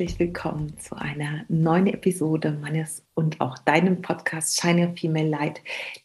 Herzlich willkommen zu einer neuen Episode meines und auch deinem Podcast Shine Your Female Light,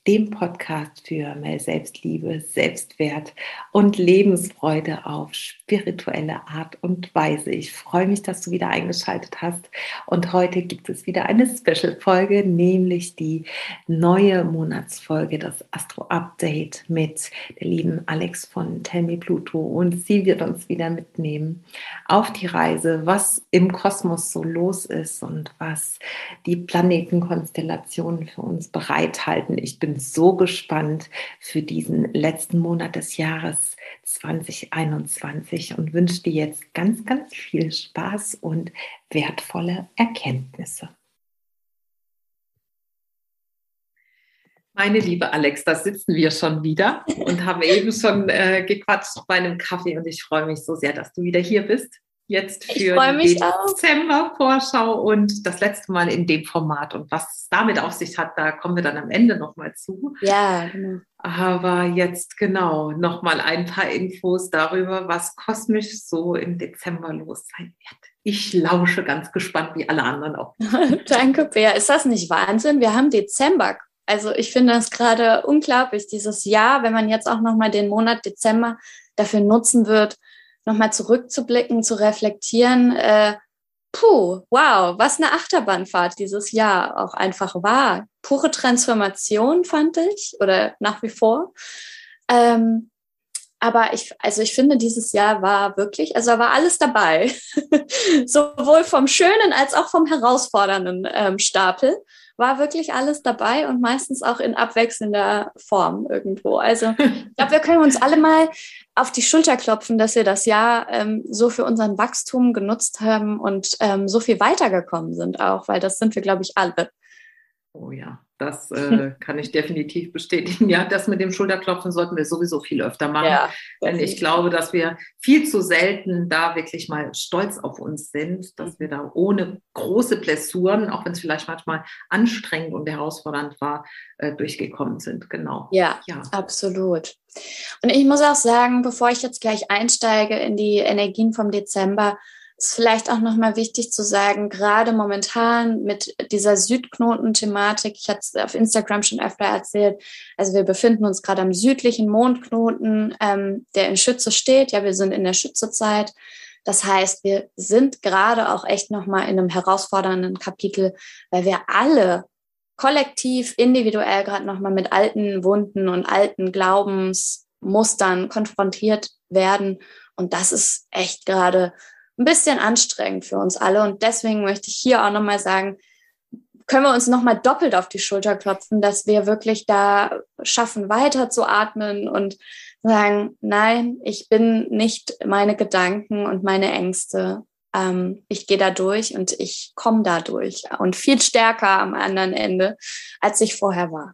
dem Podcast für mehr Selbstliebe, Selbstwert und Lebensfreude auf spirituelle Art und Weise. Ich freue mich, dass du wieder eingeschaltet hast und heute gibt es wieder eine Special-Folge, nämlich die neue Monatsfolge, das Astro-Update mit der lieben Alex von Tell Me Pluto und sie wird uns wieder mitnehmen auf die Reise, was im Kosmos so los ist und was die Planeten Planetenkonstellationen für uns bereithalten. Ich bin so gespannt für diesen letzten Monat des Jahres 2021 und wünsche dir jetzt ganz, ganz viel Spaß und wertvolle Erkenntnisse. Meine liebe Alex, da sitzen wir schon wieder und haben eben schon äh, gequatscht bei einem Kaffee und ich freue mich so sehr, dass du wieder hier bist jetzt für die Dezember-Vorschau und das letzte Mal in dem Format. Und was es damit auf sich hat, da kommen wir dann am Ende nochmal zu. Ja, genau. Aber jetzt genau nochmal ein paar Infos darüber, was kosmisch so im Dezember los sein wird. Ich lausche ganz gespannt, wie alle anderen auch. Danke, Bea. Ist das nicht Wahnsinn? Wir haben Dezember. Also ich finde das gerade unglaublich, dieses Jahr, wenn man jetzt auch nochmal den Monat Dezember dafür nutzen wird, nochmal zurückzublicken, zu reflektieren, äh, puh, wow, was eine Achterbahnfahrt dieses Jahr auch einfach war. Pure Transformation fand ich oder nach wie vor. Ähm, aber ich, also ich finde, dieses Jahr war wirklich, also war alles dabei. Sowohl vom schönen als auch vom herausfordernden ähm, Stapel war wirklich alles dabei und meistens auch in abwechselnder Form irgendwo. Also ich glaube, wir können uns alle mal auf die Schulter klopfen, dass wir das Jahr ähm, so für unseren Wachstum genutzt haben und ähm, so viel weitergekommen sind auch, weil das sind wir, glaube ich, alle. Oh ja, das äh, kann ich definitiv bestätigen. Ja, das mit dem Schulterklopfen sollten wir sowieso viel öfter machen. Ja, denn ich glaube, dass wir viel zu selten da wirklich mal stolz auf uns sind, dass wir da ohne große Blessuren, auch wenn es vielleicht manchmal anstrengend und herausfordernd war, äh, durchgekommen sind. Genau. Ja, ja, absolut. Und ich muss auch sagen, bevor ich jetzt gleich einsteige in die Energien vom Dezember, ist vielleicht auch nochmal wichtig zu sagen, gerade momentan mit dieser Südknoten-Thematik, ich hatte es auf Instagram schon öfter erzählt, also wir befinden uns gerade am südlichen Mondknoten, ähm, der in Schütze steht. Ja, wir sind in der Schützezeit. Das heißt, wir sind gerade auch echt nochmal in einem herausfordernden Kapitel, weil wir alle kollektiv, individuell gerade nochmal mit alten Wunden und alten Glaubensmustern konfrontiert werden. Und das ist echt gerade ein bisschen anstrengend für uns alle. Und deswegen möchte ich hier auch nochmal sagen, können wir uns nochmal doppelt auf die Schulter klopfen, dass wir wirklich da schaffen, weiter zu atmen und sagen, nein, ich bin nicht meine Gedanken und meine Ängste. Ähm, ich gehe da durch und ich komme da durch und viel stärker am anderen Ende, als ich vorher war.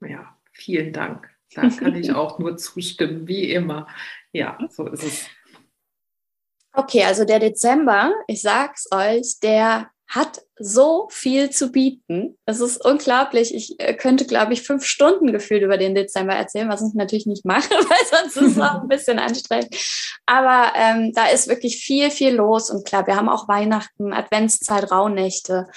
Ja, vielen Dank. Da kann ich auch nur zustimmen, wie immer. Ja, so ist es. Okay, also der Dezember, ich sag's euch, der hat so viel zu bieten. Es ist unglaublich. Ich äh, könnte, glaube ich, fünf Stunden gefühlt über den Dezember erzählen, was ich natürlich nicht mache, weil sonst ist es auch ein bisschen anstrengend. Aber ähm, da ist wirklich viel, viel los. Und klar, wir haben auch Weihnachten, Adventszeit, Rauhnächte,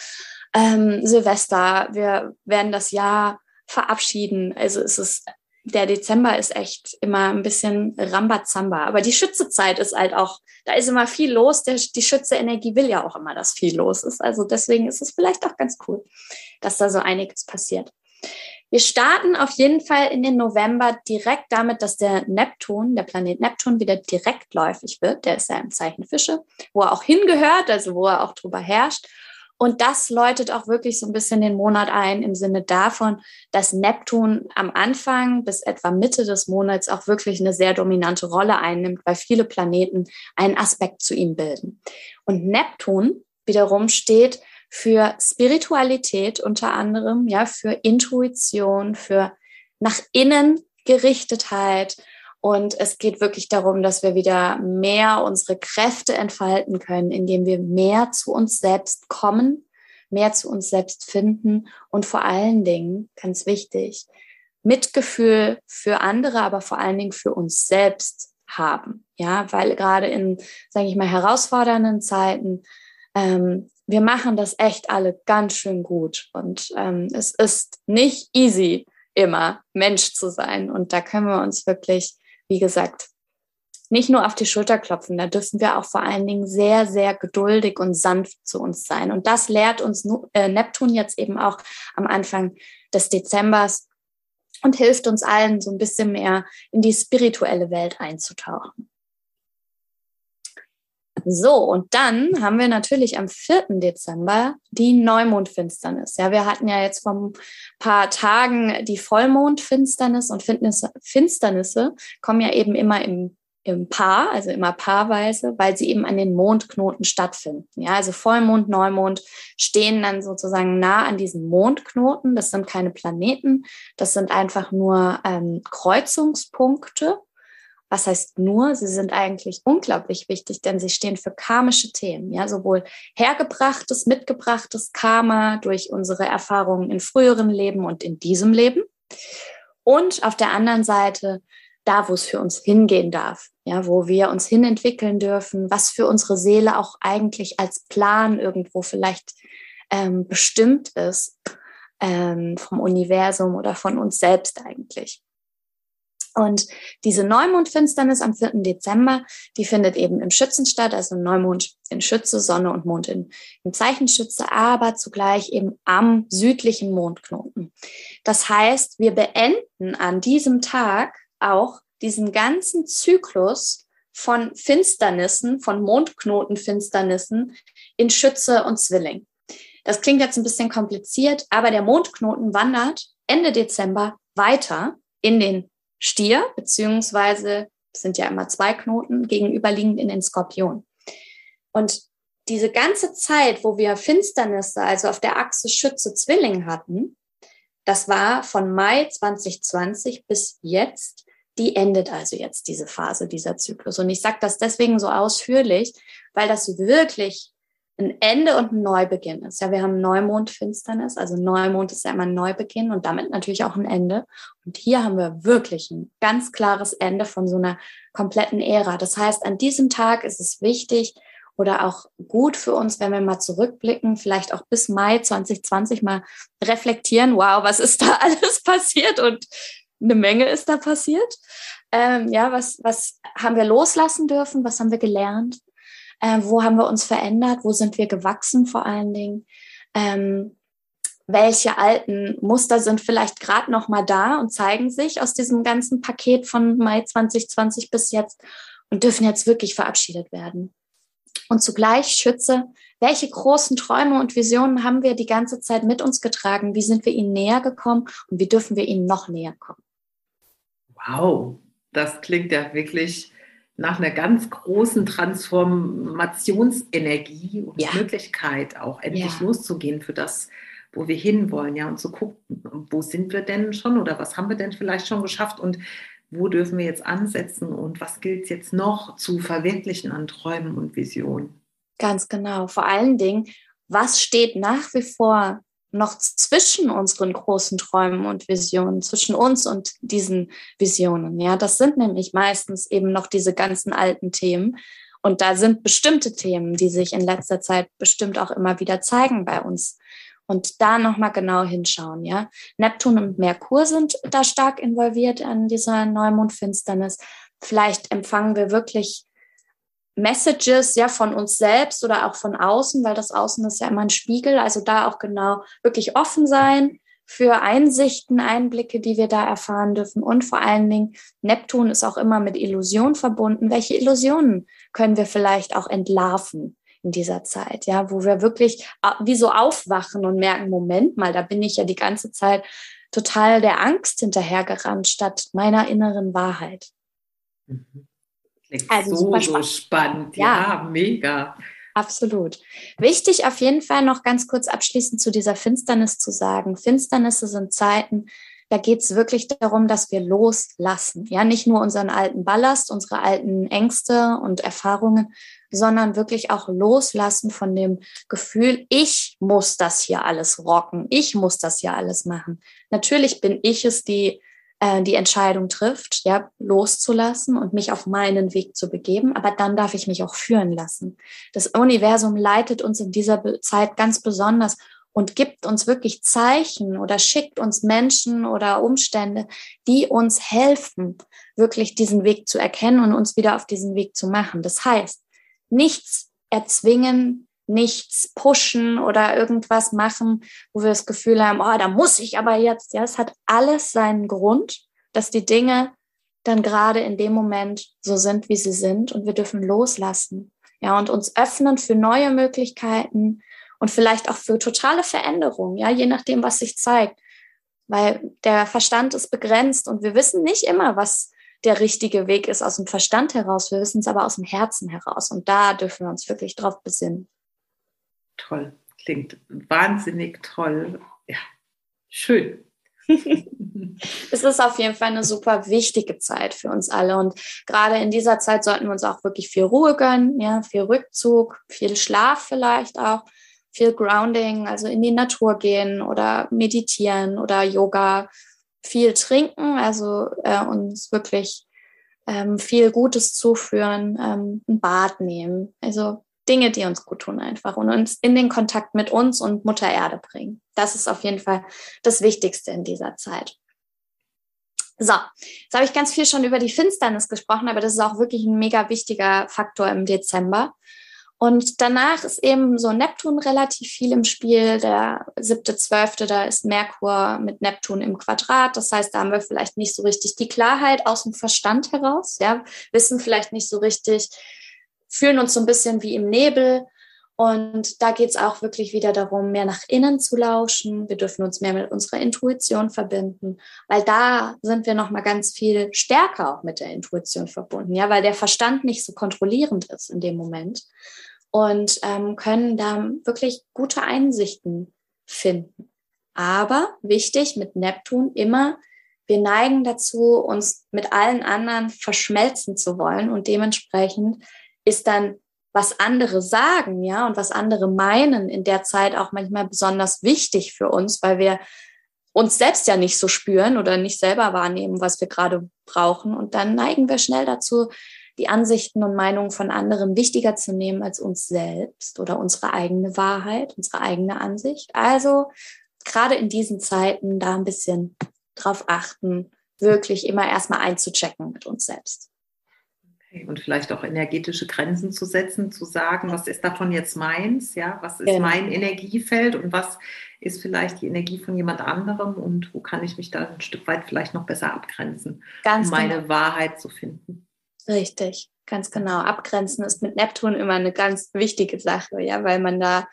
ähm, Silvester. Wir werden das Jahr verabschieden. Also es ist der Dezember ist echt immer ein bisschen Rambazamba. Aber die Schützezeit ist halt auch, da ist immer viel los. Der, die Schütze-Energie will ja auch immer, dass viel los ist. Also deswegen ist es vielleicht auch ganz cool, dass da so einiges passiert. Wir starten auf jeden Fall in den November direkt damit, dass der Neptun, der Planet Neptun, wieder direktläufig wird. Der ist ja im Zeichen Fische, wo er auch hingehört, also wo er auch drüber herrscht. Und das läutet auch wirklich so ein bisschen den Monat ein im Sinne davon, dass Neptun am Anfang bis etwa Mitte des Monats auch wirklich eine sehr dominante Rolle einnimmt, weil viele Planeten einen Aspekt zu ihm bilden. Und Neptun wiederum steht für Spiritualität unter anderem, ja, für Intuition, für nach innen Gerichtetheit, und es geht wirklich darum, dass wir wieder mehr unsere Kräfte entfalten können, indem wir mehr zu uns selbst kommen, mehr zu uns selbst finden und vor allen Dingen, ganz wichtig, Mitgefühl für andere, aber vor allen Dingen für uns selbst haben. Ja, weil gerade in, sage ich mal, herausfordernden Zeiten, ähm, wir machen das echt alle ganz schön gut. Und ähm, es ist nicht easy, immer Mensch zu sein. Und da können wir uns wirklich, wie gesagt, nicht nur auf die Schulter klopfen, da dürfen wir auch vor allen Dingen sehr, sehr geduldig und sanft zu uns sein. Und das lehrt uns äh, Neptun jetzt eben auch am Anfang des Dezembers und hilft uns allen so ein bisschen mehr in die spirituelle Welt einzutauchen. So, und dann haben wir natürlich am 4. Dezember die Neumondfinsternis. Ja, wir hatten ja jetzt vor ein paar Tagen die Vollmondfinsternis und Finsternisse kommen ja eben immer im im Paar, also immer paarweise, weil sie eben an den Mondknoten stattfinden. Ja, also Vollmond, Neumond stehen dann sozusagen nah an diesen Mondknoten. Das sind keine Planeten, das sind einfach nur ähm, Kreuzungspunkte. Was heißt nur? Sie sind eigentlich unglaublich wichtig, denn sie stehen für karmische Themen. Ja, sowohl hergebrachtes, mitgebrachtes Karma durch unsere Erfahrungen in früheren Leben und in diesem Leben. Und auf der anderen Seite da, wo es für uns hingehen darf, ja, wo wir uns hinentwickeln dürfen, was für unsere Seele auch eigentlich als Plan irgendwo vielleicht ähm, bestimmt ist ähm, vom Universum oder von uns selbst eigentlich. Und diese Neumondfinsternis am 4. Dezember, die findet eben im Schützen statt, also Neumond in Schütze, Sonne und Mond in, im Zeichenschütze, aber zugleich eben am südlichen Mondknoten. Das heißt, wir beenden an diesem Tag auch diesen ganzen Zyklus von Finsternissen, von Mondknotenfinsternissen in Schütze und Zwilling. Das klingt jetzt ein bisschen kompliziert, aber der Mondknoten wandert Ende Dezember weiter in den Stier, beziehungsweise sind ja immer zwei Knoten gegenüberliegend in den Skorpion. Und diese ganze Zeit, wo wir Finsternisse, also auf der Achse Schütze Zwilling hatten, das war von Mai 2020 bis jetzt die endet also jetzt diese Phase, dieser Zyklus. Und ich sage das deswegen so ausführlich, weil das wirklich ein Ende und ein Neubeginn ist. Ja, wir haben Neumondfinsternis, also Neumond ist ja immer ein Neubeginn und damit natürlich auch ein Ende. Und hier haben wir wirklich ein ganz klares Ende von so einer kompletten Ära. Das heißt, an diesem Tag ist es wichtig oder auch gut für uns, wenn wir mal zurückblicken, vielleicht auch bis Mai 2020 mal reflektieren, wow, was ist da alles passiert und eine Menge ist da passiert. Ähm, ja, was, was haben wir loslassen dürfen? Was haben wir gelernt? Ähm, wo haben wir uns verändert? Wo sind wir gewachsen vor allen Dingen? Ähm, welche alten Muster sind vielleicht gerade noch mal da und zeigen sich aus diesem ganzen Paket von Mai 2020 bis jetzt und dürfen jetzt wirklich verabschiedet werden. Und zugleich schütze, welche großen Träume und Visionen haben wir die ganze Zeit mit uns getragen? Wie sind wir ihnen näher gekommen und wie dürfen wir ihnen noch näher kommen? Wow, das klingt ja wirklich nach einer ganz großen Transformationsenergie und ja. Möglichkeit, auch endlich ja. loszugehen für das, wo wir hinwollen, ja, und zu gucken, wo sind wir denn schon oder was haben wir denn vielleicht schon geschafft und wo dürfen wir jetzt ansetzen und was gilt es jetzt noch zu verwirklichen an Träumen und Visionen. Ganz genau. Vor allen Dingen, was steht nach wie vor noch zwischen unseren großen Träumen und Visionen, zwischen uns und diesen Visionen. Ja, das sind nämlich meistens eben noch diese ganzen alten Themen. Und da sind bestimmte Themen, die sich in letzter Zeit bestimmt auch immer wieder zeigen bei uns. Und da nochmal genau hinschauen, ja. Neptun und Merkur sind da stark involviert an dieser Neumondfinsternis. Vielleicht empfangen wir wirklich Messages ja von uns selbst oder auch von außen, weil das Außen ist ja immer ein Spiegel. Also da auch genau wirklich offen sein für Einsichten, Einblicke, die wir da erfahren dürfen. Und vor allen Dingen, Neptun ist auch immer mit Illusion verbunden. Welche Illusionen können wir vielleicht auch entlarven in dieser Zeit? Ja, wo wir wirklich wie so aufwachen und merken, Moment mal, da bin ich ja die ganze Zeit total der Angst hinterhergerannt statt meiner inneren Wahrheit. Mhm. Also so, super spannend. Ja. ja, mega. Absolut. Wichtig auf jeden Fall noch ganz kurz abschließend zu dieser Finsternis zu sagen. Finsternisse sind Zeiten, da geht es wirklich darum, dass wir loslassen. Ja, nicht nur unseren alten Ballast, unsere alten Ängste und Erfahrungen, sondern wirklich auch loslassen von dem Gefühl, ich muss das hier alles rocken, ich muss das hier alles machen. Natürlich bin ich es, die äh, die Entscheidung trifft, ja, loszulassen und mich auf meinen Weg zu begeben. Aber dann darf ich mich auch führen lassen. Das Universum leitet uns in dieser Zeit ganz besonders und gibt uns wirklich Zeichen oder schickt uns Menschen oder Umstände, die uns helfen, wirklich diesen Weg zu erkennen und uns wieder auf diesen Weg zu machen. Das heißt, nichts erzwingen, nichts pushen oder irgendwas machen, wo wir das Gefühl haben, oh, da muss ich aber jetzt. Ja, es hat alles seinen Grund, dass die Dinge dann gerade in dem Moment so sind, wie sie sind und wir dürfen loslassen. Ja, und uns öffnen für neue Möglichkeiten und vielleicht auch für totale Veränderungen, ja, je nachdem, was sich zeigt. Weil der Verstand ist begrenzt und wir wissen nicht immer, was der richtige Weg ist aus dem Verstand heraus. Wir wissen es aber aus dem Herzen heraus. Und da dürfen wir uns wirklich drauf besinnen. Toll. Klingt wahnsinnig toll. Ja, schön. es ist auf jeden Fall eine super wichtige Zeit für uns alle. Und gerade in dieser Zeit sollten wir uns auch wirklich viel Ruhe gönnen, ja, viel Rückzug, viel Schlaf vielleicht auch, viel Grounding, also in die Natur gehen oder meditieren oder Yoga, viel trinken, also äh, uns wirklich ähm, viel Gutes zuführen, ähm, ein Bad nehmen. Also Dinge, die uns gut tun einfach und uns in den Kontakt mit uns und Mutter Erde bringen. Das ist auf jeden Fall das Wichtigste in dieser Zeit. So, jetzt habe ich ganz viel schon über die Finsternis gesprochen, aber das ist auch wirklich ein mega wichtiger Faktor im Dezember. Und danach ist eben so Neptun relativ viel im Spiel. Der siebte, zwölfte, da ist Merkur mit Neptun im Quadrat. Das heißt, da haben wir vielleicht nicht so richtig die Klarheit aus dem Verstand heraus. Ja, wissen vielleicht nicht so richtig, fühlen uns so ein bisschen wie im Nebel. Und da geht es auch wirklich wieder darum, mehr nach innen zu lauschen. Wir dürfen uns mehr mit unserer Intuition verbinden, weil da sind wir noch mal ganz viel stärker auch mit der Intuition verbunden, ja, weil der Verstand nicht so kontrollierend ist in dem Moment und ähm, können da wirklich gute Einsichten finden. Aber wichtig mit Neptun immer, wir neigen dazu, uns mit allen anderen verschmelzen zu wollen und dementsprechend ist dann was andere sagen, ja, und was andere meinen in der Zeit auch manchmal besonders wichtig für uns, weil wir uns selbst ja nicht so spüren oder nicht selber wahrnehmen, was wir gerade brauchen. Und dann neigen wir schnell dazu, die Ansichten und Meinungen von anderen wichtiger zu nehmen als uns selbst oder unsere eigene Wahrheit, unsere eigene Ansicht. Also gerade in diesen Zeiten da ein bisschen drauf achten, wirklich immer erstmal einzuchecken mit uns selbst. Und vielleicht auch energetische Grenzen zu setzen, zu sagen, was ist davon jetzt meins, ja, was ist genau. mein Energiefeld und was ist vielleicht die Energie von jemand anderem und wo kann ich mich da ein Stück weit vielleicht noch besser abgrenzen, Ganz um meine genau. Wahrheit zu finden. Richtig, ganz genau. Abgrenzen ist mit Neptun immer eine ganz wichtige Sache, ja, weil man da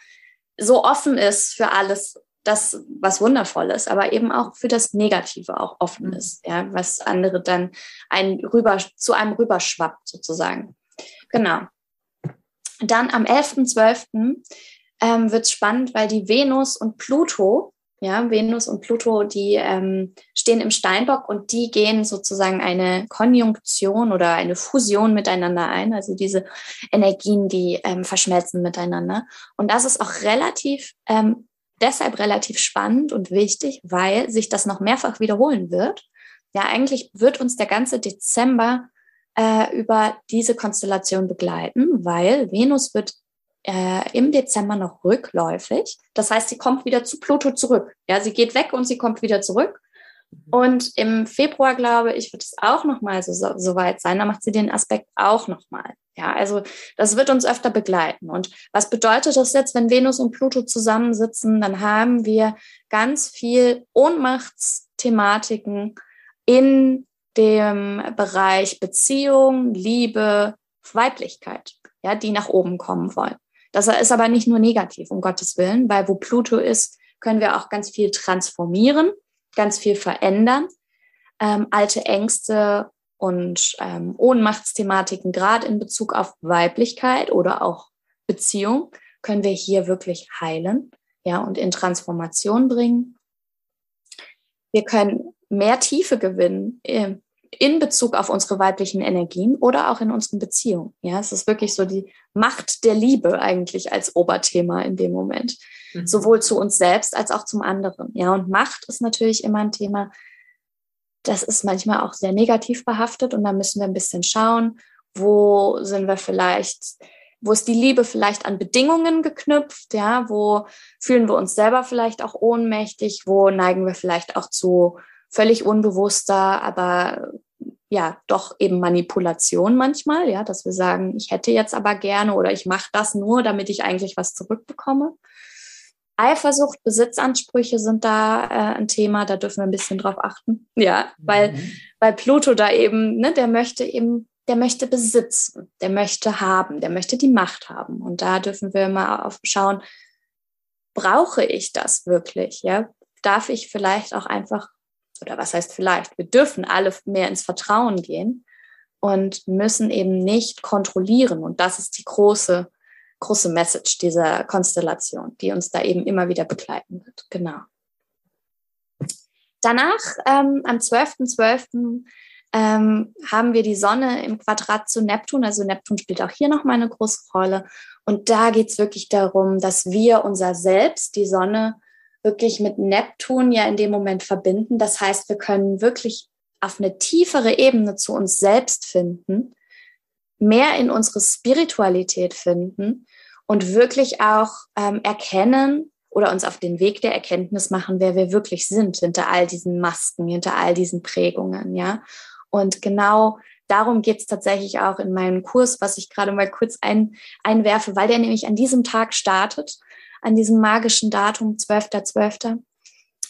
so offen ist für alles, das, was wundervoll ist, aber eben auch für das Negative auch offen mhm. ist, ja, was andere dann ein rüber, zu einem rüberschwappt sozusagen. Genau. Dann am 11.12. Ähm, wird es spannend, weil die Venus und Pluto ja, Venus und Pluto, die ähm, stehen im Steinbock und die gehen sozusagen eine Konjunktion oder eine Fusion miteinander ein. Also diese Energien, die ähm, verschmelzen miteinander. Und das ist auch relativ, ähm, deshalb relativ spannend und wichtig, weil sich das noch mehrfach wiederholen wird. Ja, eigentlich wird uns der ganze Dezember äh, über diese Konstellation begleiten, weil Venus wird äh, im Dezember noch rückläufig. Das heißt, sie kommt wieder zu Pluto zurück. Ja, sie geht weg und sie kommt wieder zurück. Mhm. Und im Februar, glaube ich, wird es auch nochmal so, so, so weit sein. Da macht sie den Aspekt auch nochmal. Ja, also das wird uns öfter begleiten. Und was bedeutet das jetzt, wenn Venus und Pluto zusammensitzen? Dann haben wir ganz viel Ohnmachtsthematiken in dem Bereich Beziehung, Liebe, Weiblichkeit, ja, die nach oben kommen wollen. Das ist aber nicht nur negativ, um Gottes Willen, weil wo Pluto ist, können wir auch ganz viel transformieren, ganz viel verändern. Ähm, alte Ängste und ähm, Ohnmachtsthematiken, gerade in Bezug auf Weiblichkeit oder auch Beziehung, können wir hier wirklich heilen, ja, und in Transformation bringen. Wir können mehr Tiefe gewinnen äh, in Bezug auf unsere weiblichen Energien oder auch in unseren Beziehungen. Ja, es ist wirklich so die Macht der Liebe eigentlich als Oberthema in dem Moment. Mhm. Sowohl zu uns selbst als auch zum anderen. Ja, und Macht ist natürlich immer ein Thema, das ist manchmal auch sehr negativ behaftet und da müssen wir ein bisschen schauen, wo sind wir vielleicht, wo ist die Liebe vielleicht an Bedingungen geknüpft, ja, wo fühlen wir uns selber vielleicht auch ohnmächtig, wo neigen wir vielleicht auch zu völlig unbewusster, aber ja, doch eben Manipulation manchmal, ja, dass wir sagen, ich hätte jetzt aber gerne oder ich mache das nur, damit ich eigentlich was zurückbekomme. Eifersucht, Besitzansprüche sind da äh, ein Thema, da dürfen wir ein bisschen drauf achten. Ja, weil, mhm. weil Pluto da eben, ne, der möchte eben, der möchte besitzen, der möchte haben, der möchte die Macht haben. Und da dürfen wir mal auf schauen, brauche ich das wirklich? Ja, darf ich vielleicht auch einfach, oder was heißt vielleicht, wir dürfen alle mehr ins Vertrauen gehen und müssen eben nicht kontrollieren. Und das ist die große große Message dieser Konstellation, die uns da eben immer wieder begleiten wird. Genau. Danach, ähm, am 12.12., .12., ähm, haben wir die Sonne im Quadrat zu Neptun. Also Neptun spielt auch hier nochmal eine große Rolle. Und da geht es wirklich darum, dass wir unser Selbst, die Sonne, wirklich mit Neptun ja in dem Moment verbinden. Das heißt, wir können wirklich auf eine tiefere Ebene zu uns selbst finden, mehr in unsere Spiritualität finden und wirklich auch ähm, erkennen oder uns auf den Weg der Erkenntnis machen, wer wir wirklich sind hinter all diesen Masken, hinter all diesen Prägungen, ja. Und genau darum geht es tatsächlich auch in meinem Kurs, was ich gerade mal kurz ein, einwerfe, weil der nämlich an diesem Tag startet, an diesem magischen Datum, 12.12. .12.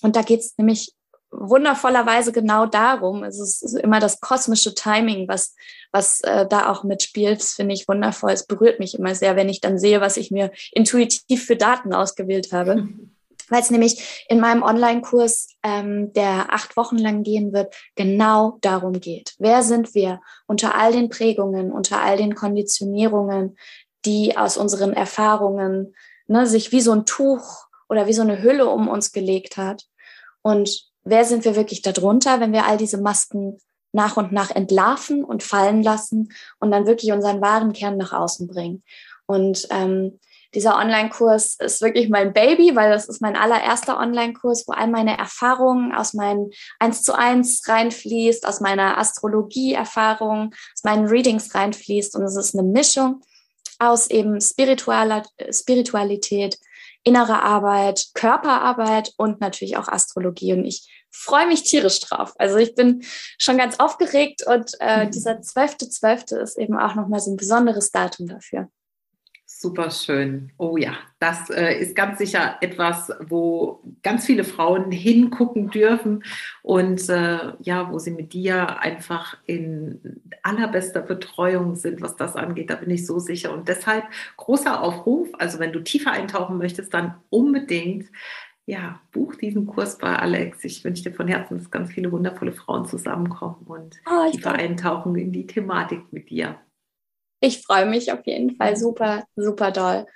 Und da geht es nämlich wundervollerweise genau darum. Es ist immer das kosmische Timing, was, was äh, da auch mitspielt. Das finde ich wundervoll. Es berührt mich immer sehr, wenn ich dann sehe, was ich mir intuitiv für Daten ausgewählt habe. Weil es nämlich in meinem Online-Kurs, ähm, der acht Wochen lang gehen wird, genau darum geht. Wer sind wir unter all den Prägungen, unter all den Konditionierungen, die aus unseren Erfahrungen ne, sich wie so ein Tuch oder wie so eine Hülle um uns gelegt hat. Und wer sind wir wirklich darunter, wenn wir all diese Masken nach und nach entlarven und fallen lassen und dann wirklich unseren wahren Kern nach außen bringen. Und ähm, dieser Online-Kurs ist wirklich mein Baby, weil das ist mein allererster Online-Kurs, wo all meine Erfahrungen aus meinen 1 zu 1 reinfließt, aus meiner Astrologie-Erfahrung, aus meinen Readings reinfließt. Und es ist eine Mischung aus eben spiritueller Spiritualität, innere Arbeit, Körperarbeit und natürlich auch Astrologie. Und ich freue mich tierisch drauf. Also ich bin schon ganz aufgeregt und äh, mhm. dieser 12.12. .12. ist eben auch nochmal so ein besonderes Datum dafür. Super schön. Oh ja, das äh, ist ganz sicher etwas, wo ganz viele Frauen hingucken dürfen und äh, ja, wo sie mit dir einfach in allerbester Betreuung sind, was das angeht. Da bin ich so sicher. Und deshalb großer Aufruf. Also wenn du tiefer eintauchen möchtest, dann unbedingt ja, buch diesen Kurs bei Alex. Ich wünsche dir von Herzen, dass ganz viele wundervolle Frauen zusammenkommen und oh, tiefer eintauchen in die Thematik mit dir ich freue mich auf jeden Fall super, super doll.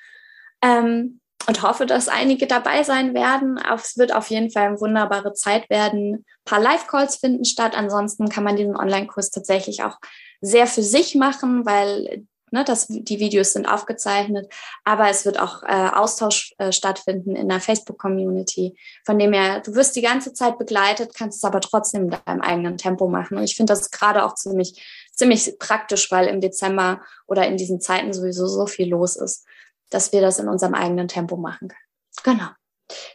Ähm, und hoffe, dass einige dabei sein werden. Es wird auf jeden Fall eine wunderbare Zeit werden. Ein paar Live-Calls finden statt. Ansonsten kann man diesen Online-Kurs tatsächlich auch sehr für sich machen, weil ne, das, die Videos sind aufgezeichnet. Aber es wird auch äh, Austausch äh, stattfinden in der Facebook-Community. Von dem her, du wirst die ganze Zeit begleitet, kannst es aber trotzdem in deinem eigenen Tempo machen. Und ich finde das gerade auch ziemlich ziemlich praktisch, weil im Dezember oder in diesen Zeiten sowieso so viel los ist, dass wir das in unserem eigenen Tempo machen können. Genau.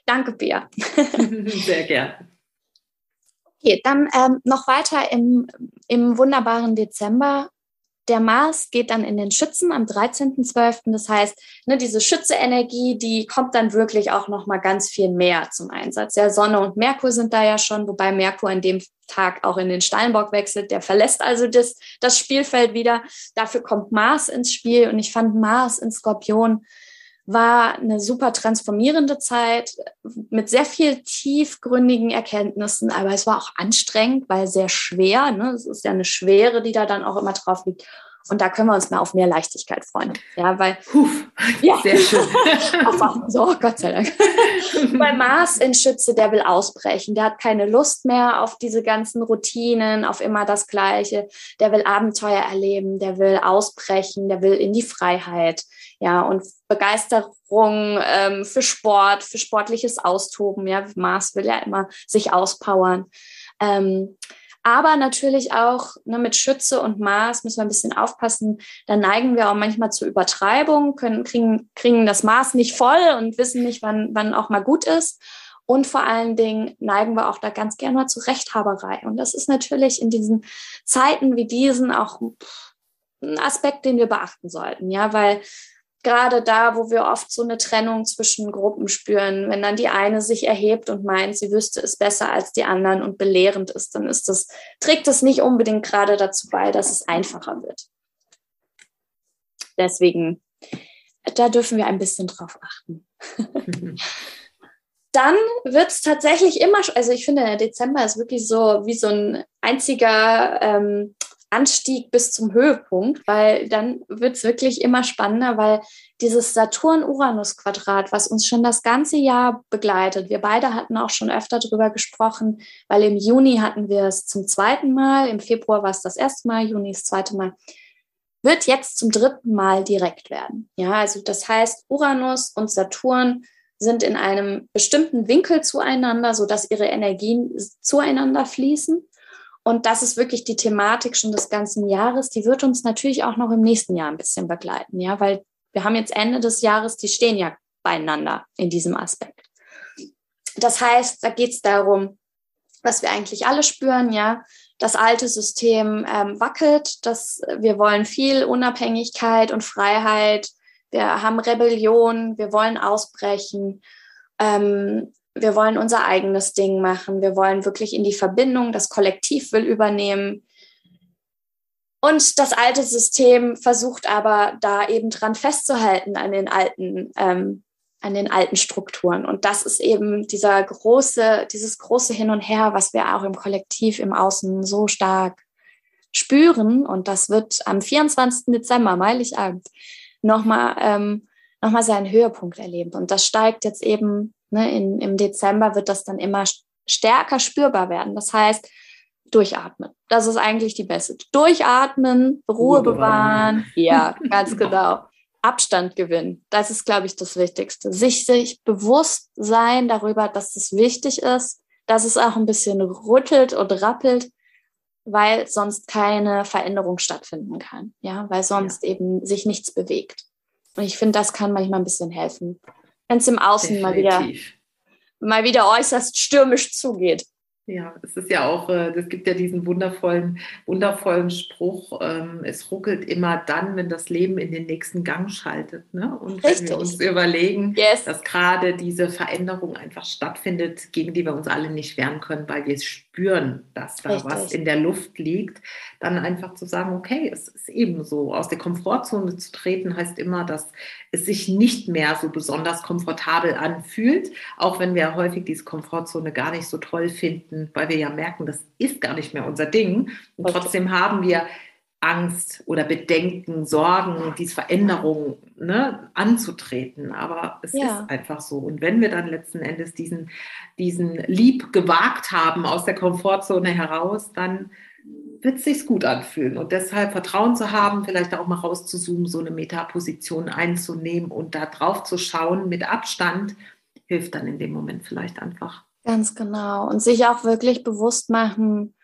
Danke, Bea. Sehr gerne. Okay, dann ähm, noch weiter im, im wunderbaren Dezember der Mars geht dann in den Schützen am 13.12. Das heißt, ne, diese Schütze-Energie, die kommt dann wirklich auch noch mal ganz viel mehr zum Einsatz. Ja, Sonne und Merkur sind da ja schon, wobei Merkur an dem Tag auch in den Steinbock wechselt. Der verlässt also das, das Spielfeld wieder. Dafür kommt Mars ins Spiel und ich fand Mars in Skorpion war eine super transformierende Zeit mit sehr viel tiefgründigen Erkenntnissen, aber es war auch anstrengend, weil sehr schwer. Ne? Es ist ja eine Schwere, die da dann auch immer drauf liegt. Und da können wir uns mal auf mehr Leichtigkeit freuen. Ja, weil. Huf, ja. Sehr schön. so, Gott sei Dank. Bei Mars in Schütze, der will ausbrechen. Der hat keine Lust mehr auf diese ganzen Routinen, auf immer das Gleiche. Der will Abenteuer erleben, der will ausbrechen, der will in die Freiheit. Ja, und Begeisterung ähm, für Sport, für sportliches Austoben. Ja, Mars will ja immer sich auspowern. Ähm, Aber natürlich auch ne, mit Schütze und Maß müssen wir ein bisschen aufpassen. Da neigen wir auch manchmal zur Übertreibung, können, kriegen, kriegen das Maß nicht voll und wissen nicht, wann, wann auch mal gut ist. Und vor allen Dingen neigen wir auch da ganz gerne mal zu Rechthaberei. Und das ist natürlich in diesen Zeiten wie diesen auch ein Aspekt, den wir beachten sollten. Ja, weil gerade da, wo wir oft so eine Trennung zwischen Gruppen spüren, wenn dann die eine sich erhebt und meint, sie wüsste es besser als die anderen und belehrend ist, dann ist das, trägt das nicht unbedingt gerade dazu bei, dass es einfacher wird. Deswegen, da dürfen wir ein bisschen drauf achten. dann wird es tatsächlich immer, also ich finde, der Dezember ist wirklich so wie so ein einziger ähm, Anstieg bis zum Höhepunkt, weil dann wird es wirklich immer spannender, weil dieses Saturn-Uranus-Quadrat, was uns schon das ganze Jahr begleitet, wir beide hatten auch schon öfter darüber gesprochen, weil im Juni hatten wir es zum zweiten Mal, im Februar war es das erste Mal, Juni das zweite Mal, wird jetzt zum dritten Mal direkt werden. Ja, also das heißt, Uranus und Saturn sind in einem bestimmten Winkel zueinander, sodass ihre Energien zueinander fließen. Und das ist wirklich die Thematik schon des ganzen Jahres. Die wird uns natürlich auch noch im nächsten Jahr ein bisschen begleiten, ja, weil wir haben jetzt Ende des Jahres, die stehen ja beieinander in diesem Aspekt. Das heißt, da geht es darum, was wir eigentlich alle spüren, ja, das alte System ähm, wackelt, dass wir wollen viel Unabhängigkeit und Freiheit, wir haben Rebellion, wir wollen ausbrechen. Ähm, wir wollen unser eigenes Ding machen, wir wollen wirklich in die Verbindung, das Kollektiv will übernehmen. Und das alte System versucht aber da eben dran festzuhalten an den alten, ähm, an den alten Strukturen. Und das ist eben dieser große, dieses große Hin und Her, was wir auch im Kollektiv im Außen so stark spüren. Und das wird am 24. Dezember, Heiligabend, nochmal ähm, noch seinen Höhepunkt erleben. Und das steigt jetzt eben Ne, in, Im Dezember wird das dann immer stärker spürbar werden. Das heißt, durchatmen. Das ist eigentlich die beste. Durchatmen, Ruhe, Ruhe bewahren. bewahren. Ja, ganz genau. Abstand gewinnen. Das ist, glaube ich, das Wichtigste. Sich, sich bewusst sein darüber, dass es wichtig ist, dass es auch ein bisschen rüttelt und rappelt, weil sonst keine Veränderung stattfinden kann. Ja, weil sonst ja. eben sich nichts bewegt. Und ich finde, das kann manchmal ein bisschen helfen wenn es im Außen mal wieder, mal wieder äußerst stürmisch zugeht. Ja, es ist ja auch, es äh, gibt ja diesen wundervollen, wundervollen Spruch, ähm, es ruckelt immer dann, wenn das Leben in den nächsten Gang schaltet. Ne? Und Richtig. wenn wir uns überlegen, yes. dass gerade diese Veränderung einfach stattfindet, gegen die wir uns alle nicht wehren können, weil wir spüren, dass da Richtig. was in der Luft liegt, dann einfach zu sagen, okay, es ist eben so. Aus der Komfortzone zu treten heißt immer, dass es sich nicht mehr so besonders komfortabel anfühlt, auch wenn wir häufig diese Komfortzone gar nicht so toll finden, weil wir ja merken, das ist gar nicht mehr unser Ding. Und okay. trotzdem haben wir Angst oder Bedenken, Sorgen, diese Veränderung ne, anzutreten. Aber es ja. ist einfach so. Und wenn wir dann letzten Endes diesen, diesen Lieb gewagt haben aus der Komfortzone heraus, dann wird es sich gut anfühlen. Und deshalb Vertrauen zu haben, vielleicht auch mal rauszuzoomen, so eine Metaposition einzunehmen und da drauf zu schauen mit Abstand, hilft dann in dem Moment vielleicht einfach. Ganz genau. Und sich auch wirklich bewusst machen,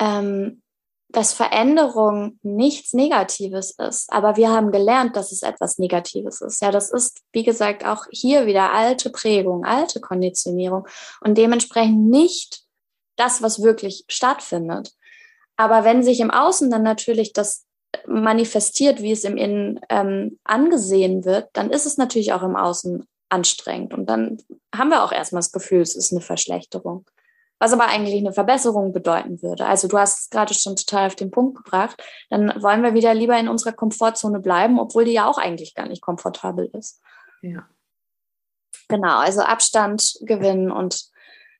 ähm, dass Veränderung nichts Negatives ist. Aber wir haben gelernt, dass es etwas Negatives ist. Ja, das ist, wie gesagt, auch hier wieder alte Prägung, alte Konditionierung und dementsprechend nicht das, was wirklich stattfindet. Aber wenn sich im Außen dann natürlich das manifestiert, wie es im Innen ähm, angesehen wird, dann ist es natürlich auch im Außen anstrengend. Und dann haben wir auch erstmal das Gefühl, es ist eine Verschlechterung. Was aber eigentlich eine Verbesserung bedeuten würde. Also du hast es gerade schon total auf den Punkt gebracht. Dann wollen wir wieder lieber in unserer Komfortzone bleiben, obwohl die ja auch eigentlich gar nicht komfortabel ist. Ja. Genau, also Abstand gewinnen und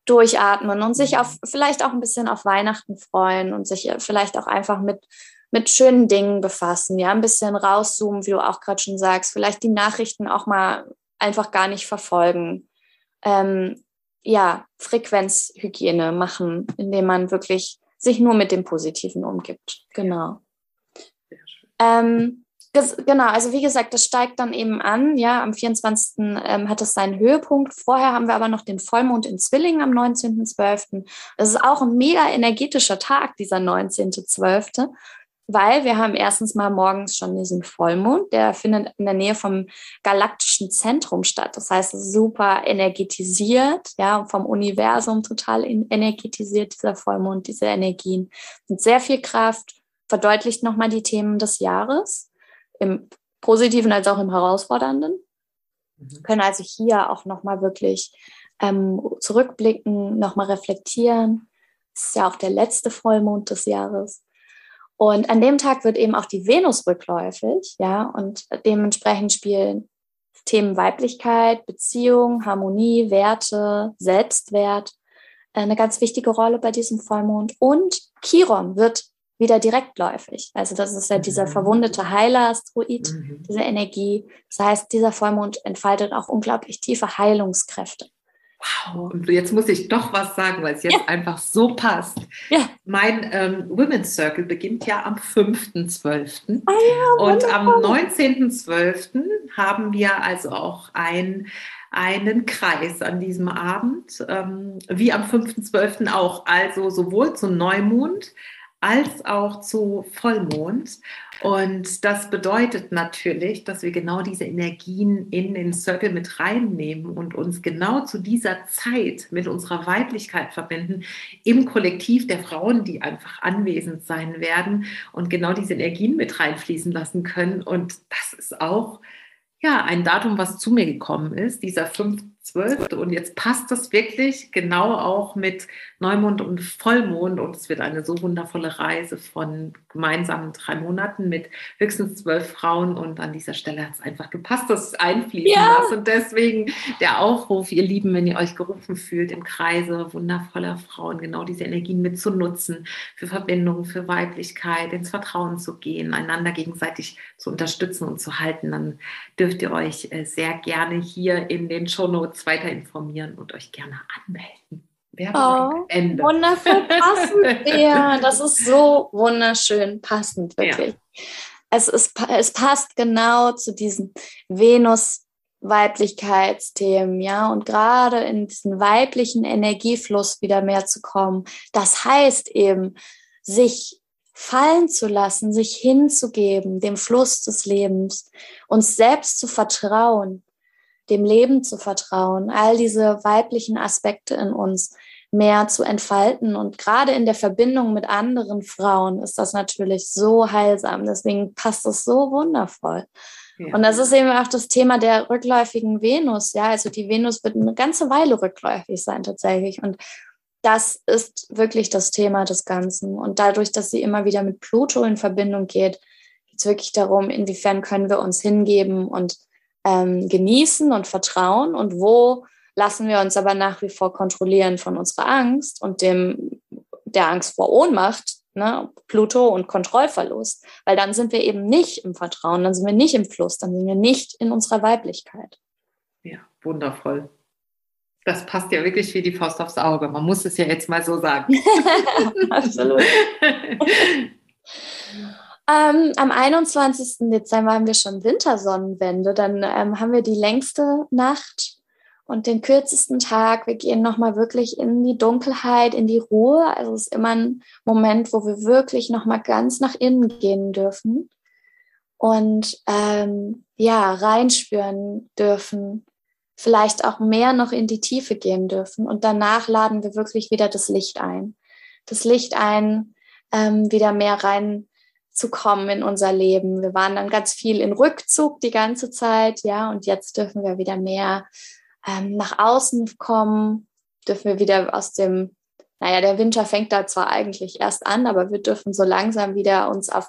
durchatmen und sich auf vielleicht auch ein bisschen auf Weihnachten freuen und sich vielleicht auch einfach mit mit schönen Dingen befassen, ja, ein bisschen rauszoomen, wie du auch gerade schon sagst, vielleicht die Nachrichten auch mal einfach gar nicht verfolgen. Ähm, ja, Frequenzhygiene machen, indem man wirklich sich nur mit dem Positiven umgibt. Genau. Ähm, genau, also wie gesagt, das steigt dann eben an. Ja, am 24. Ähm, hat es seinen Höhepunkt. Vorher haben wir aber noch den Vollmond in Zwillingen am 19.12. Das ist auch ein mega energetischer Tag, dieser 19.12., weil wir haben erstens mal morgens schon diesen Vollmond, der findet in der Nähe vom galaktischen Zentrum statt. Das heißt, super energetisiert, ja, vom Universum total energetisiert dieser Vollmond, diese Energien mit sehr viel Kraft, verdeutlicht nochmal die Themen des Jahres im Positiven als auch im Herausfordernden. Mhm. Können also hier auch nochmal wirklich ähm, zurückblicken, nochmal reflektieren. Es ist ja auch der letzte Vollmond des Jahres. Und an dem Tag wird eben auch die Venus rückläufig, ja, und dementsprechend spielen Themen Weiblichkeit, Beziehung, Harmonie, Werte, Selbstwert eine ganz wichtige Rolle bei diesem Vollmond. Und Chiron wird wieder direktläufig. Also das ist ja dieser mhm. verwundete Heiler-Asteroid, mhm. diese Energie. Das heißt, dieser Vollmond entfaltet auch unglaublich tiefe Heilungskräfte. Wow, und jetzt muss ich doch was sagen, weil es jetzt ja. einfach so passt. Ja. Mein ähm, Women's Circle beginnt ja am 5.12. Ah ja, und am 19.12. haben wir also auch ein einen Kreis an diesem Abend, ähm, wie am 5.12. auch. Also sowohl zum Neumond als auch zu Vollmond. Und das bedeutet natürlich, dass wir genau diese Energien in den Circle mit reinnehmen und uns genau zu dieser Zeit mit unserer Weiblichkeit verbinden im Kollektiv der Frauen, die einfach anwesend sein werden und genau diese Energien mit reinfließen lassen können. Und das ist auch ja ein Datum, was zu mir gekommen ist, dieser 5. 12. Und jetzt passt das wirklich genau auch mit Neumond und Vollmond. Und es wird eine so wundervolle Reise von gemeinsamen drei Monaten mit höchstens zwölf Frauen. Und an dieser Stelle hat es einfach gepasst, dass es einfließen ja. lässt. Und deswegen der Aufruf, ihr Lieben, wenn ihr euch gerufen fühlt, im Kreise wundervoller Frauen genau diese Energien mitzunutzen, für Verbindung, für Weiblichkeit, ins Vertrauen zu gehen, einander gegenseitig zu unterstützen und zu halten, dann dürft ihr euch äh, sehr gerne hier in den Shownotes kurz weiter informieren und euch gerne anmelden. Oh, Ende. Wundervoll passend. ja, das ist so wunderschön passend, wirklich. Ja. Es, ist, es passt genau zu diesen Venus- Weiblichkeitsthemen, ja, und gerade in diesen weiblichen Energiefluss wieder mehr zu kommen. Das heißt eben, sich fallen zu lassen, sich hinzugeben, dem Fluss des Lebens, uns selbst zu vertrauen, dem Leben zu vertrauen, all diese weiblichen Aspekte in uns mehr zu entfalten. Und gerade in der Verbindung mit anderen Frauen ist das natürlich so heilsam. Deswegen passt es so wundervoll. Ja. Und das ist eben auch das Thema der rückläufigen Venus. Ja, also die Venus wird eine ganze Weile rückläufig sein tatsächlich. Und das ist wirklich das Thema des Ganzen. Und dadurch, dass sie immer wieder mit Pluto in Verbindung geht, geht es wirklich darum, inwiefern können wir uns hingeben und ähm, genießen und vertrauen und wo lassen wir uns aber nach wie vor kontrollieren von unserer Angst und dem der Angst vor Ohnmacht, ne, Pluto und Kontrollverlust, weil dann sind wir eben nicht im Vertrauen, dann sind wir nicht im Fluss, dann sind wir nicht in unserer Weiblichkeit. Ja, wundervoll. Das passt ja wirklich wie die Faust aufs Auge. Man muss es ja jetzt mal so sagen. Absolut. Ähm, am 21. Dezember haben wir schon Wintersonnenwende. Dann ähm, haben wir die längste Nacht und den kürzesten Tag. Wir gehen nochmal wirklich in die Dunkelheit, in die Ruhe. Also es ist immer ein Moment, wo wir wirklich nochmal ganz nach innen gehen dürfen und ähm, ja, reinspüren dürfen. Vielleicht auch mehr noch in die Tiefe gehen dürfen. Und danach laden wir wirklich wieder das Licht ein. Das Licht ein, ähm, wieder mehr rein zu kommen in unser Leben. Wir waren dann ganz viel in Rückzug die ganze Zeit, ja, und jetzt dürfen wir wieder mehr ähm, nach außen kommen, dürfen wir wieder aus dem, naja, der Winter fängt da zwar eigentlich erst an, aber wir dürfen so langsam wieder uns auf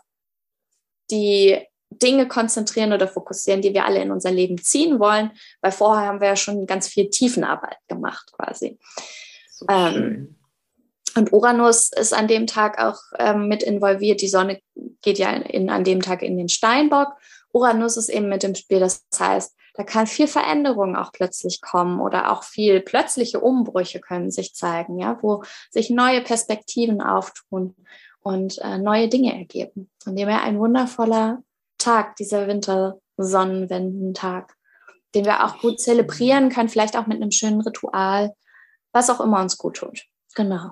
die Dinge konzentrieren oder fokussieren, die wir alle in unser Leben ziehen wollen, weil vorher haben wir ja schon ganz viel Tiefenarbeit gemacht quasi. So ähm, und Uranus ist an dem Tag auch ähm, mit involviert. Die Sonne geht ja in, an dem Tag in den Steinbock. Uranus ist eben mit im Spiel. Das heißt, da kann viel Veränderung auch plötzlich kommen oder auch viel plötzliche Umbrüche können sich zeigen, ja, wo sich neue Perspektiven auftun und äh, neue Dinge ergeben. Von dem her ein wundervoller Tag, dieser Wintersonnenwendentag, den wir auch gut zelebrieren können, vielleicht auch mit einem schönen Ritual, was auch immer uns gut tut. Genau.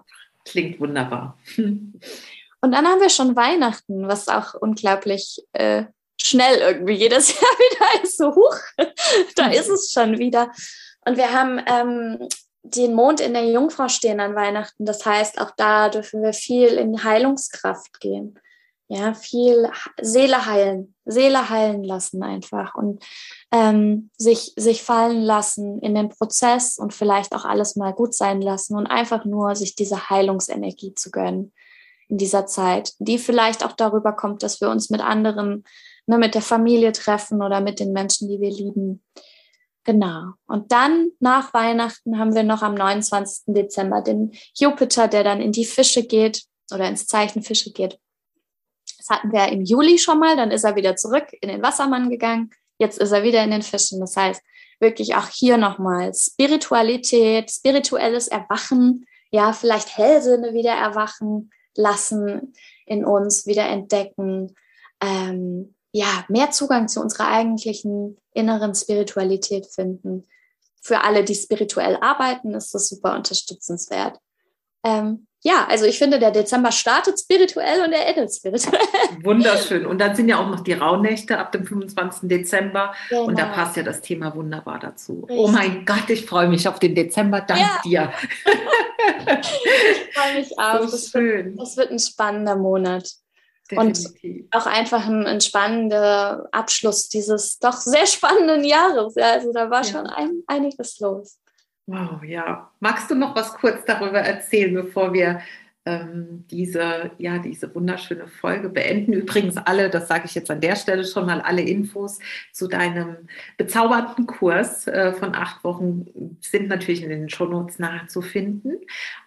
Klingt wunderbar. Und dann haben wir schon Weihnachten, was auch unglaublich äh, schnell irgendwie jedes Jahr wieder ist. So, huch, da ist es schon wieder. Und wir haben ähm, den Mond in der Jungfrau stehen an Weihnachten. Das heißt, auch da dürfen wir viel in Heilungskraft gehen. Ja, viel Seele heilen, Seele heilen lassen einfach und ähm, sich, sich fallen lassen in den Prozess und vielleicht auch alles mal gut sein lassen und einfach nur sich diese Heilungsenergie zu gönnen in dieser Zeit, die vielleicht auch darüber kommt, dass wir uns mit anderen, ne, mit der Familie treffen oder mit den Menschen, die wir lieben. Genau. Und dann nach Weihnachten haben wir noch am 29. Dezember den Jupiter, der dann in die Fische geht oder ins Zeichen Fische geht. Das hatten wir im Juli schon mal, dann ist er wieder zurück in den Wassermann gegangen. Jetzt ist er wieder in den Fischen. Das heißt, wirklich auch hier nochmal Spiritualität, spirituelles Erwachen, ja, vielleicht Hellsinne wieder erwachen, lassen in uns, wieder entdecken, ähm, ja, mehr Zugang zu unserer eigentlichen inneren Spiritualität finden. Für alle, die spirituell arbeiten, ist das super unterstützenswert. Ähm, ja, also ich finde, der Dezember startet spirituell und er endet spirituell. Wunderschön. Und dann sind ja auch noch die Rauhnächte ab dem 25. Dezember. Genau. Und da genau. passt ja das Thema wunderbar dazu. Richtig. Oh mein Gott, ich freue mich auf den Dezember. Dank ja. dir. ich freue mich auch. So das, schön. Wird, das wird ein spannender Monat. Definitiv. Und auch einfach ein, ein, spannender Abschluss dieses doch sehr spannenden Jahres. Ja, also da war ja. schon ein, einiges los. Wow, ja. Magst du noch was kurz darüber erzählen, bevor wir diese, ja, diese wunderschöne Folge beenden? Übrigens alle, das sage ich jetzt an der Stelle schon mal, alle Infos zu deinem bezaubernden Kurs äh, von acht Wochen sind natürlich in den Shownotes nachzufinden.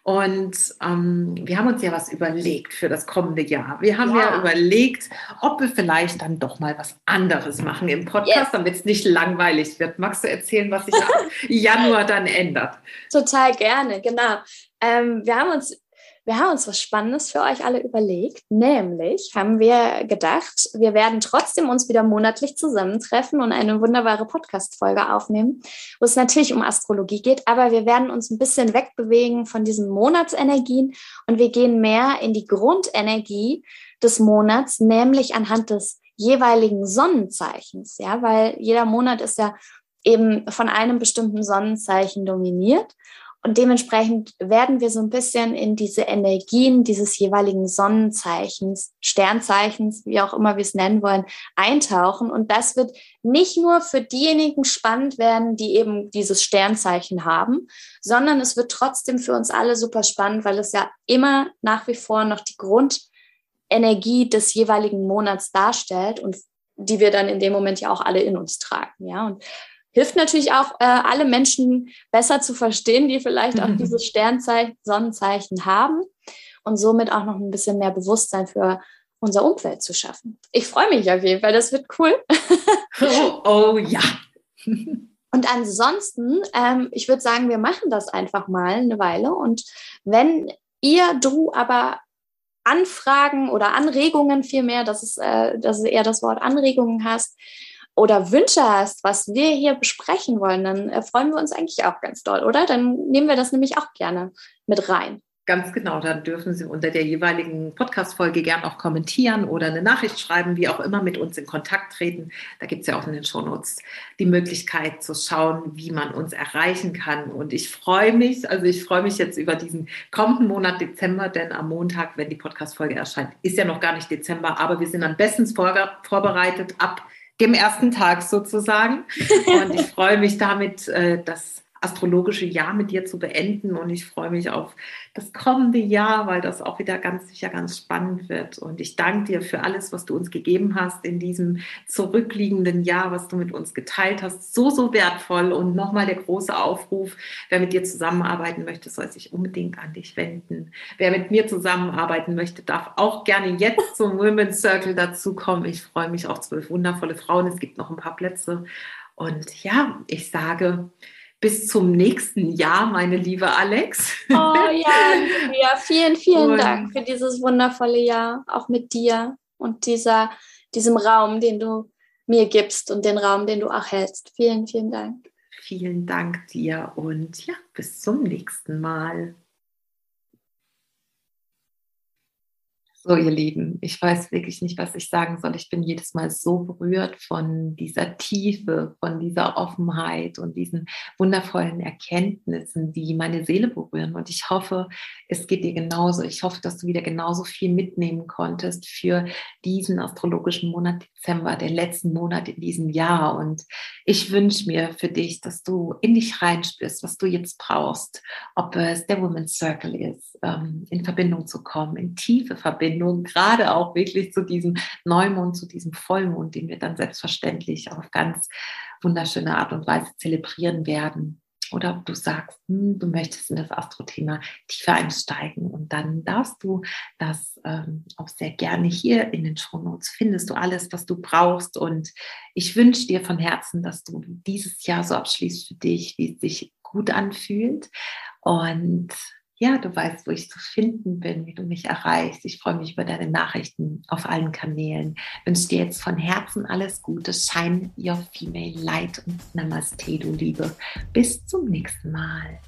Und ähm, wir haben uns ja was überlegt für das kommende Jahr. Wir haben ja. ja überlegt, ob wir vielleicht dann doch mal was anderes machen im Podcast, yes. damit es nicht langweilig wird. Magst du erzählen, was sich im Januar dann ändert? Total gerne, genau. Ähm, wir haben uns wir haben uns was Spannendes für euch alle überlegt, nämlich haben wir gedacht, wir werden trotzdem uns wieder monatlich zusammentreffen und eine wunderbare Podcast-Folge aufnehmen, wo es natürlich um Astrologie geht, aber wir werden uns ein bisschen wegbewegen von diesen Monatsenergien und wir gehen mehr in die Grundenergie des Monats, nämlich anhand des jeweiligen Sonnenzeichens, ja, weil jeder Monat ist ja eben von einem bestimmten Sonnenzeichen dominiert. Und dementsprechend werden wir so ein bisschen in diese Energien dieses jeweiligen Sonnenzeichens, Sternzeichens, wie auch immer wir es nennen wollen, eintauchen. Und das wird nicht nur für diejenigen spannend werden, die eben dieses Sternzeichen haben, sondern es wird trotzdem für uns alle super spannend, weil es ja immer nach wie vor noch die Grundenergie des jeweiligen Monats darstellt und die wir dann in dem Moment ja auch alle in uns tragen. Ja, und hilft natürlich auch, äh, alle Menschen besser zu verstehen, die vielleicht auch dieses Sternzeichen, Sonnenzeichen haben und somit auch noch ein bisschen mehr Bewusstsein für unser Umfeld zu schaffen. Ich freue mich auf jeden Fall, das wird cool. oh, oh ja. Und ansonsten, ähm, ich würde sagen, wir machen das einfach mal eine Weile. Und wenn ihr, du aber Anfragen oder Anregungen vielmehr, das ist, äh, das ist eher das Wort Anregungen hast, oder Wünsche hast, was wir hier besprechen wollen, dann äh, freuen wir uns eigentlich auch ganz doll, oder? Dann nehmen wir das nämlich auch gerne mit rein. Ganz genau, dann dürfen Sie unter der jeweiligen Podcast-Folge gern auch kommentieren oder eine Nachricht schreiben, wie auch immer mit uns in Kontakt treten. Da gibt es ja auch in den Shownotes die Möglichkeit zu schauen, wie man uns erreichen kann. Und ich freue mich, also ich freue mich jetzt über diesen kommenden Monat Dezember, denn am Montag, wenn die Podcast-Folge erscheint, ist ja noch gar nicht Dezember, aber wir sind dann bestens vorbereitet ab dem ersten Tag sozusagen. Und ich freue mich damit, äh, das astrologische Jahr mit dir zu beenden. Und ich freue mich auf das kommende Jahr, weil das auch wieder ganz sicher ganz spannend wird. Und ich danke dir für alles, was du uns gegeben hast in diesem zurückliegenden Jahr, was du mit uns geteilt hast. So, so wertvoll. Und nochmal der große Aufruf, wer mit dir zusammenarbeiten möchte, soll sich unbedingt an dich wenden. Wer mit mir zusammenarbeiten möchte, darf auch gerne jetzt zum Women's Circle dazukommen. Ich freue mich auf zwölf wundervolle Frauen. Es gibt noch ein paar Plätze. Und ja, ich sage, bis zum nächsten Jahr, meine liebe Alex. Oh ja, ja vielen, vielen und Dank für dieses wundervolle Jahr, auch mit dir und dieser diesem Raum, den du mir gibst und den Raum, den du auch hältst. Vielen, vielen Dank. Vielen Dank dir und ja, bis zum nächsten Mal. So, ihr Lieben, ich weiß wirklich nicht, was ich sagen soll. Ich bin jedes Mal so berührt von dieser Tiefe, von dieser Offenheit und diesen wundervollen Erkenntnissen, die meine Seele berühren. Und ich hoffe, es geht dir genauso. Ich hoffe, dass du wieder genauso viel mitnehmen konntest für diesen astrologischen Monat Dezember, der letzten Monat in diesem Jahr. Und ich wünsche mir für dich, dass du in dich reinspürst, was du jetzt brauchst, ob es der Women's Circle ist, ähm, in Verbindung zu kommen, in tiefe Verbindung Verbindung, gerade auch wirklich zu diesem Neumond, zu diesem Vollmond, den wir dann selbstverständlich auf ganz wunderschöne Art und Weise zelebrieren werden. Oder ob du sagst, hm, du möchtest in das Astro-Thema tiefer einsteigen und dann darfst du das ähm, auch sehr gerne hier in den Shownotes findest du alles, was du brauchst. Und ich wünsche dir von Herzen, dass du dieses Jahr so abschließt für dich, wie es sich gut anfühlt. Und ja, du weißt, wo ich zu finden bin, wie du mich erreichst. Ich freue mich über deine Nachrichten auf allen Kanälen. Wünsche dir jetzt von Herzen alles Gute. Shine your female light und Namaste, du Liebe. Bis zum nächsten Mal.